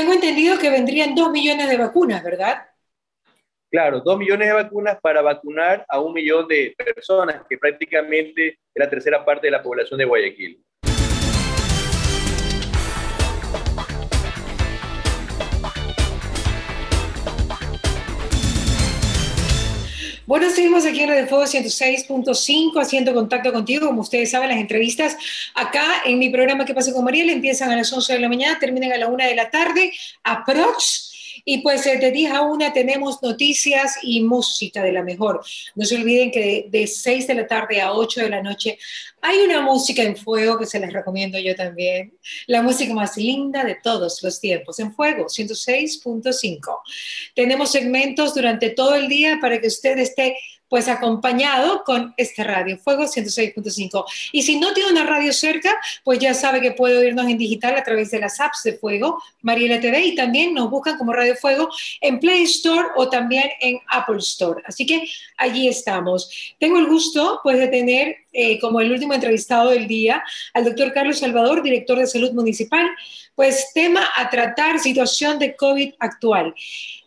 tengo entendido que vendrían dos millones de vacunas, ¿verdad? Claro, dos millones de vacunas para vacunar a un millón de personas, que prácticamente es la tercera parte de la población de Guayaquil. Bueno, seguimos aquí en Radio Fuego 106.5 haciendo contacto contigo. Como ustedes saben, las entrevistas acá en mi programa ¿Qué pasa con Mariel? empiezan a las 11 de la mañana, terminan a la 1 de la tarde, aprox y pues de 10 a 1 tenemos noticias y música de la mejor. No se olviden que de, 6 de la tarde a 8 de la noche hay una música en fuego que se les recomiendo yo también. La música más linda de todos los tiempos, en fuego, 106.5. Tenemos segmentos durante todo el día para que usted esté pues acompañado con este radio, Fuego 106.5. Y si no tiene una radio cerca, pues ya sabe que puede oírnos en digital a través de las apps de Fuego, Mariela TV, y también nos buscan como Radio Fuego en Play Store o también en Apple Store. Así que allí estamos. Tengo el gusto, pues, de tener eh, como el último entrevistado del día al doctor Carlos Salvador, director de Salud Municipal, pues tema a tratar, situación de COVID actual.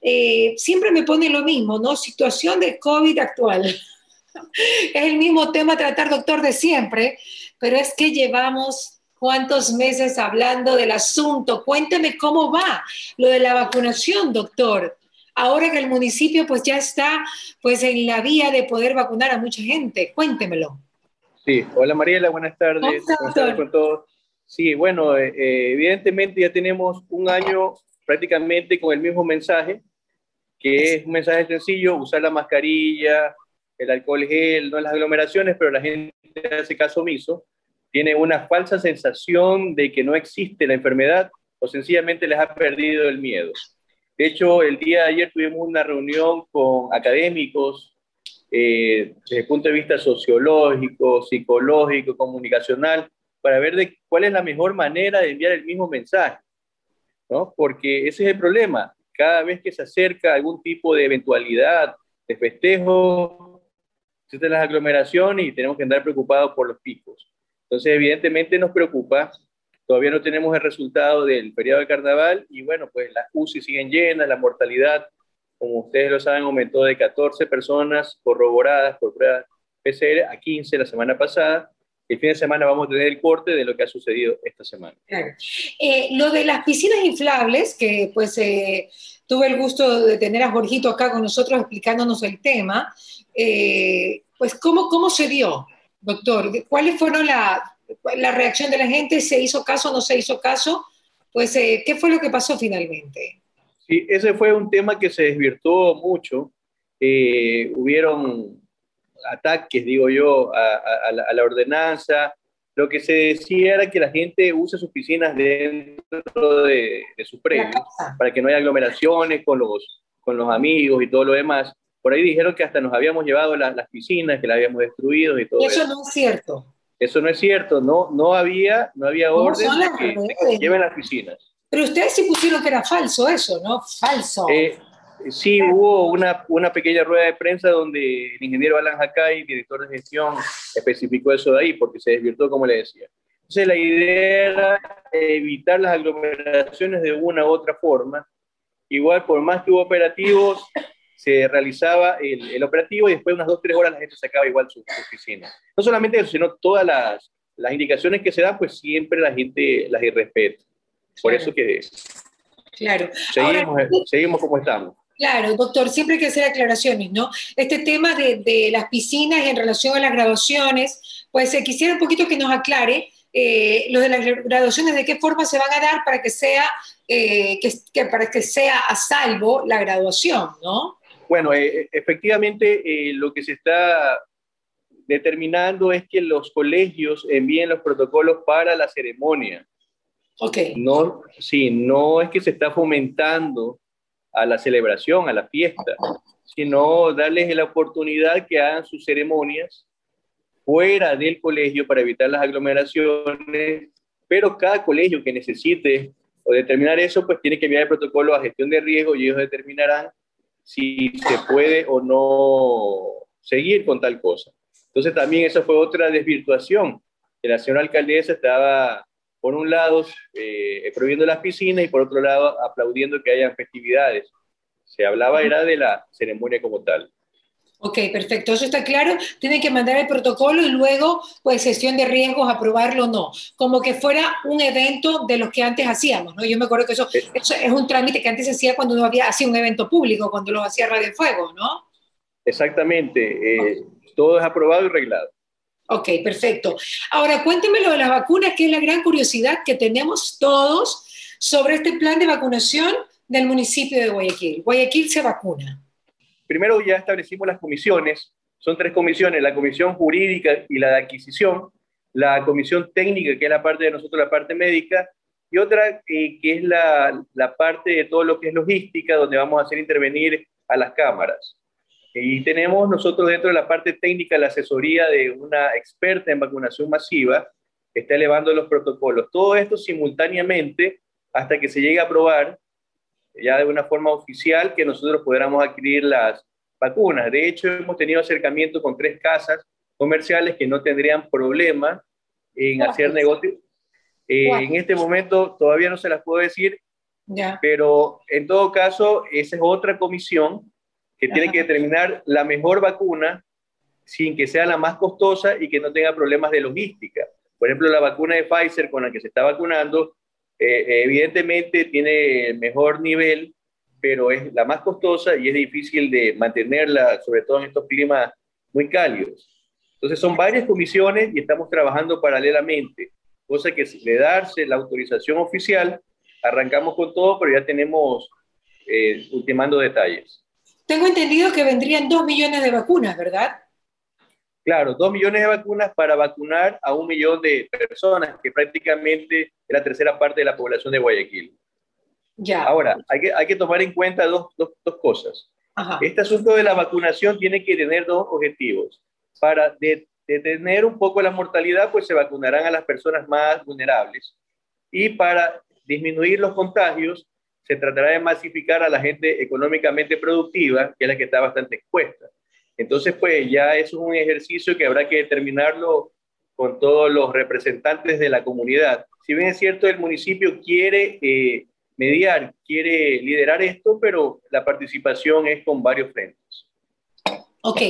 Eh, siempre me pone lo mismo, ¿no? Situación de COVID actual. es el mismo tema a tratar, doctor, de siempre, pero es que llevamos cuántos meses hablando del asunto. Cuénteme cómo va lo de la vacunación, doctor. Ahora que el municipio pues ya está pues en la vía de poder vacunar a mucha gente. Cuéntemelo. Sí, hola Mariela, buenas tardes. Buenas tardes con todos. Sí, bueno, eh, eh, evidentemente ya tenemos un año prácticamente con el mismo mensaje que es un mensaje sencillo, usar la mascarilla, el alcohol gel, no las aglomeraciones, pero la gente hace caso omiso, tiene una falsa sensación de que no existe la enfermedad o sencillamente les ha perdido el miedo. De hecho, el día de ayer tuvimos una reunión con académicos eh, desde el punto de vista sociológico, psicológico, comunicacional, para ver de cuál es la mejor manera de enviar el mismo mensaje, ¿no? Porque ese es el problema cada vez que se acerca algún tipo de eventualidad, de festejo, existen las aglomeraciones y tenemos que andar preocupados por los picos. Entonces, evidentemente nos preocupa. Todavía no tenemos el resultado del periodo de carnaval y bueno, pues las UCI siguen llenas, la mortalidad, como ustedes lo saben, aumentó de 14 personas corroboradas por pruebas PCR a 15 la semana pasada el fin de semana vamos a tener el corte de lo que ha sucedido esta semana. Eh, lo de las piscinas inflables, que pues eh, tuve el gusto de tener a Jorgito acá con nosotros explicándonos el tema, eh, pues ¿cómo, ¿cómo se dio, doctor? ¿Cuáles fueron la, la reacción de la gente? ¿Se hizo caso o no se hizo caso? Pues, ¿qué fue lo que pasó finalmente? Sí, ese fue un tema que se desvirtuó mucho. hubieron ataques, digo yo, a, la, ordenanza. Lo que se decía era que la gente use sus piscinas dentro de, de su premio para que no haya aglomeraciones con los, con los amigos y todo lo demás. Por ahí dijeron que hasta nos habíamos llevado las piscinas, que las habíamos destruido y todo eso. Eso no es cierto. Eso no es cierto, no, no había, no había orden de que, lleven las piscinas. Pero ustedes sí pusieron que era falso eso, ¿no? Falso. Eh, Sí, hubo una, una, pequeña rueda de prensa donde el ingeniero Alan Hakai, director de gestión, especificó eso de ahí porque se desvirtuó, como le decía. Entonces, la idea era evitar las aglomeraciones de una u otra forma. Igual, por más que hubo operativos, se realizaba el, el operativo y después de unas dos, tres horas la gente sacaba igual su, oficina. No solamente eso, sino todas las, las indicaciones que se dan, pues siempre la gente las irrespeta. Por eso que... Claro. Seguimos, seguimos como estamos. Claro, doctor, siempre hay que hacer aclaraciones, ¿no? Este tema de, las piscinas en relación a las graduaciones, pues eh, quisiera un poquito que nos aclare eh, lo de las graduaciones, de qué forma se van a dar para que sea, eh, que, para que sea a salvo la graduación, ¿no? Bueno, efectivamente lo que se está determinando es que los colegios envíen los protocolos para la ceremonia. Ok. No, sí, no es que se está fomentando a la celebración, a la fiesta, sino darles la oportunidad que hagan sus ceremonias fuera del colegio para evitar las aglomeraciones, pero cada colegio que necesite o determinar eso, pues tiene que enviar el protocolo a gestión de riesgo y ellos determinarán si se puede o no seguir con tal cosa. Entonces también eso fue otra desvirtuación, la señora alcaldesa estaba por un lado eh, prohibiendo las piscinas y por otro lado aplaudiendo que haya festividades. Se hablaba era de la ceremonia como tal. Ok, perfecto, eso está claro. Tienen que mandar el protocolo y luego, pues, gestión de riesgos, aprobarlo o no. Como que fuera un evento de los que antes hacíamos, ¿no? Yo me acuerdo que eso, eh. eso es un trámite que antes se hacía cuando uno había, hacía un evento público, cuando lo hacía Radio Fuego, ¿no? Exactamente. Eh, todo es aprobado y reglado. Ok, perfecto. Ahora, cuénteme lo de las vacunas, que es la gran curiosidad que tenemos todos sobre este plan de vacunación del municipio de Guayaquil. Guayaquil se vacuna primero ya establecimos las comisiones, son tres comisiones, la comisión jurídica y la de adquisición, la comisión técnica, que es la parte de nosotros, la parte médica, y otra eh, que es la, la, parte de todo lo que es logística, donde vamos a hacer intervenir a las cámaras. Y tenemos nosotros dentro de la parte técnica la asesoría de una experta en vacunación masiva, que está elevando los protocolos. Todo esto simultáneamente hasta que se llegue a aprobar ya de una forma oficial que nosotros podamos adquirir las vacunas. De hecho, hemos tenido acercamiento con tres casas comerciales que no tendrían problema en hacer negocio. Eh, en este momento todavía no se las puedo decir, ya. pero en todo caso, esa es otra comisión que tiene que determinar la mejor vacuna sin que sea la más costosa y que no tenga problemas de logística. Por ejemplo, la vacuna de Pfizer con la que se está vacunando eh, evidentemente tiene mejor nivel, pero es la más costosa y es difícil de mantenerla, sobre todo en estos climas muy cálidos. Entonces son varias comisiones y estamos trabajando paralelamente, cosa que de darse la autorización oficial, arrancamos con todo, pero ya tenemos eh, ultimando detalles. Tengo entendido que vendrían dos millones de vacunas, ¿verdad? Claro, dos millones de vacunas para vacunar a un millón de personas, que prácticamente es la tercera parte de la población de Guayaquil. Ya. Ahora, hay que, hay que tomar en cuenta dos, dos, dos cosas. Este asunto de la vacunación tiene que tener dos objetivos. Para detener un poco la mortalidad, pues se vacunarán a las personas más vulnerables. Y para disminuir los contagios, se tratará de masificar a la gente económicamente productiva, que es la que está bastante expuesta. Entonces, pues ya es un ejercicio que habrá que determinarlo con todos los representantes de la comunidad. Si bien es cierto, el municipio quiere eh, mediar, quiere liderar esto, pero la participación es con varios frentes. Ok,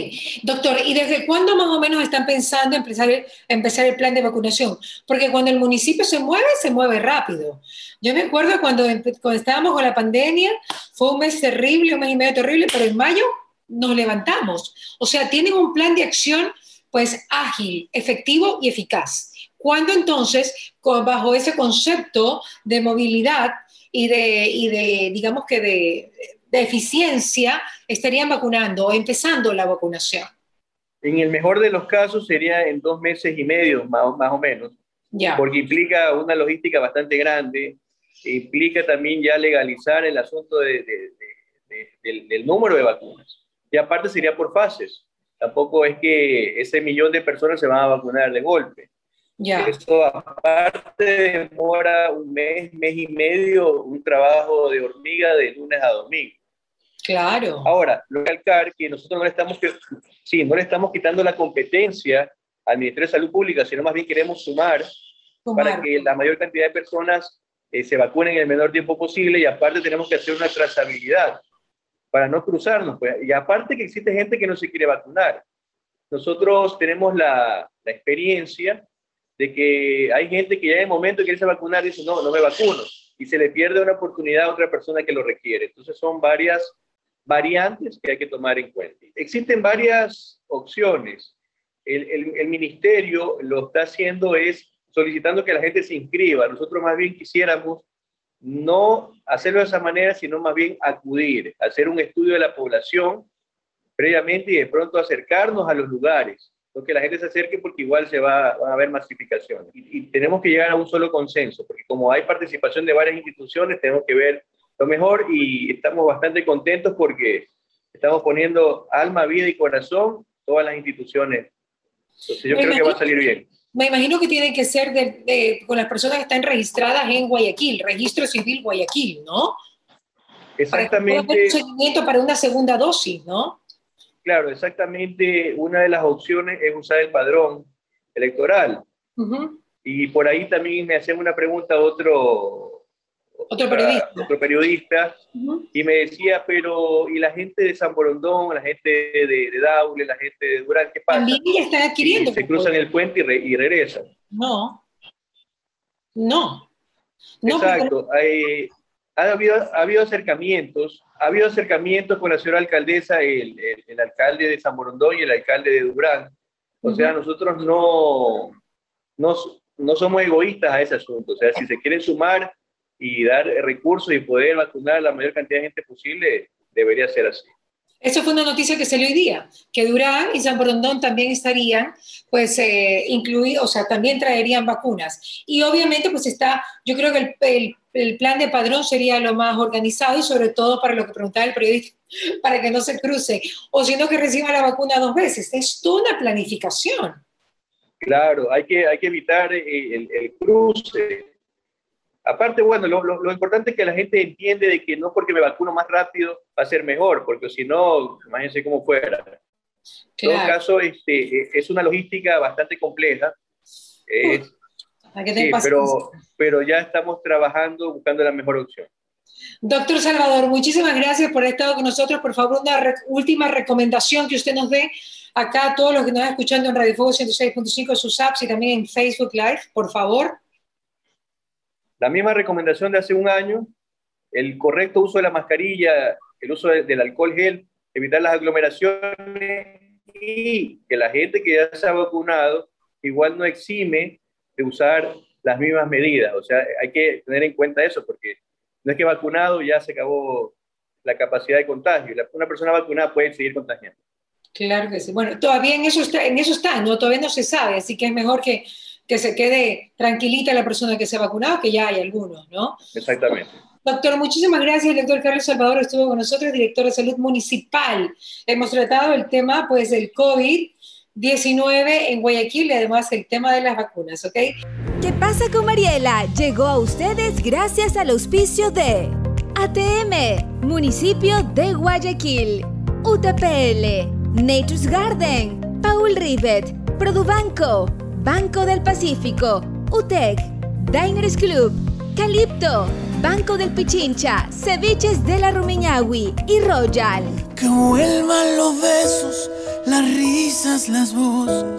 doctor, ¿y desde cuándo más o menos están pensando empezar el, empezar el plan de vacunación? Porque cuando el municipio se mueve, se mueve rápido. Yo me acuerdo cuando, cuando estábamos con la pandemia, fue un mes terrible, un mes y medio terrible, pero en mayo nos levantamos. O sea, tienen un plan de acción pues ágil, efectivo y eficaz. ¿Cuándo entonces, bajo ese concepto de movilidad y de, de digamos que de, eficiencia, estarían vacunando o empezando la vacunación? En el mejor de los casos sería en dos meses y medio, más, o menos, ya. porque implica una logística bastante grande, implica también ya legalizar el asunto del, del número de vacunas. Y aparte sería por fases. Tampoco es que ese millón de personas se van a vacunar de golpe. Ya. Eso aparte demora un mes, mes y medio, un trabajo de hormiga de lunes a domingo. Claro. Ahora, lo que que nosotros no le estamos, sí, no le estamos quitando la competencia al Ministerio de Salud Pública, sino más bien queremos sumar, para que la mayor cantidad de personas eh, se vacunen en el menor tiempo posible y aparte tenemos que hacer una trazabilidad para no cruzarnos. Pues. Y aparte que existe gente que no se quiere vacunar. Nosotros tenemos la, la experiencia de que hay gente que ya en el momento que quiere vacunar dice, no, no me vacuno. Y se le pierde una oportunidad a otra persona que lo requiere. Entonces son varias variantes que hay que tomar en cuenta. Existen varias opciones. El, el, el, ministerio lo está haciendo es solicitando que la gente se inscriba. Nosotros más bien quisiéramos no hacerlo de esa manera, sino más bien acudir, hacer un estudio de la población previamente y de pronto acercarnos a los lugares, que la gente se acerque porque igual se va, a haber masificación. Y, y, tenemos que llegar a un solo consenso, porque como hay participación de varias instituciones, tenemos que ver lo mejor y estamos bastante contentos porque estamos poniendo alma, vida y corazón todas las instituciones. Entonces yo creo que va a salir bien. Me imagino que tiene que ser de, con las personas que están registradas en Guayaquil, registro civil Guayaquil, ¿no? Exactamente. Para un seguimiento para una segunda dosis, ¿no? Claro, exactamente. Una de las opciones es usar el padrón electoral. Y por ahí también me hacían una pregunta otro, otro periodista, otro periodista y me decía, pero ¿y la gente de San Borondón, la gente de, de Daule, la gente de Durán, qué pasa? También están adquiriendo. se cruzan el puente y, regresan. No, no. Exacto. Ha, habido, ha habido acercamientos, ha habido acercamientos con la señora alcaldesa, el, el, alcalde de San Borondón y el alcalde de Durán. O sea, nosotros no, no, no somos egoístas a ese asunto. O sea, si se quieren sumar y dar recursos y poder vacunar a la mayor cantidad de gente posible, debería ser así. Eso fue una noticia que salió hoy día, que Durán y San Borondón también estarían, pues, eh, incluidos, o sea, también traerían vacunas. Y obviamente, pues está, yo creo que el, el, plan de padrón sería lo más organizado y sobre todo para lo que preguntaba el periodista, para que no se cruce, o si no que reciba la vacuna dos veces. Es toda una planificación. Claro, hay que, hay que evitar eh, el, el cruce. Aparte, bueno, lo, lo, importante es que la gente entiende de que no porque me vacuno más rápido va a ser mejor, porque si no, imagínense cómo fuera. En todo caso, este, e, es una logística bastante compleja. Es, pero, pero ya estamos trabajando buscando la mejor opción. Doctor Salvador, muchísimas gracias por haber estado con nosotros. Por favor, una última recomendación que usted nos dé acá a todos los que nos están escuchando en Radio Fuego 106.5, sus apps y también en Facebook Live, por favor. La misma recomendación de hace un año, el correcto uso de la mascarilla, el uso del alcohol gel, evitar las aglomeraciones y que la gente que ya se ha vacunado igual no exime de usar las mismas medidas. O sea, hay que tener en cuenta eso porque no es que vacunado ya se acabó la capacidad de contagio. Una persona vacunada puede seguir contagiando. Claro que sí. Bueno, todavía en eso está, en eso está, ¿no? Todavía no se sabe, así que es mejor que, que se quede tranquilita la persona que se ha vacunado, que ya hay algunos, ¿no? Exactamente. Doctor, muchísimas gracias. El doctor Carlos Salvador estuvo con nosotros, director de salud municipal. Hemos tratado el tema, pues, del COVID-19 en Guayaquil y además el tema de las vacunas, ¿ok? ¿Qué pasa con Mariela? Llegó a ustedes gracias al auspicio de ATM, municipio de Guayaquil, UTPL, Nature's Garden, Paul Rivet, Produbanco, Banco del Pacífico, UTEC, Diners Club, Calipto, Banco del Pichincha, Ceviches de la Rumiñahui y Royal. Que vuelvan los besos, las risas, las voces.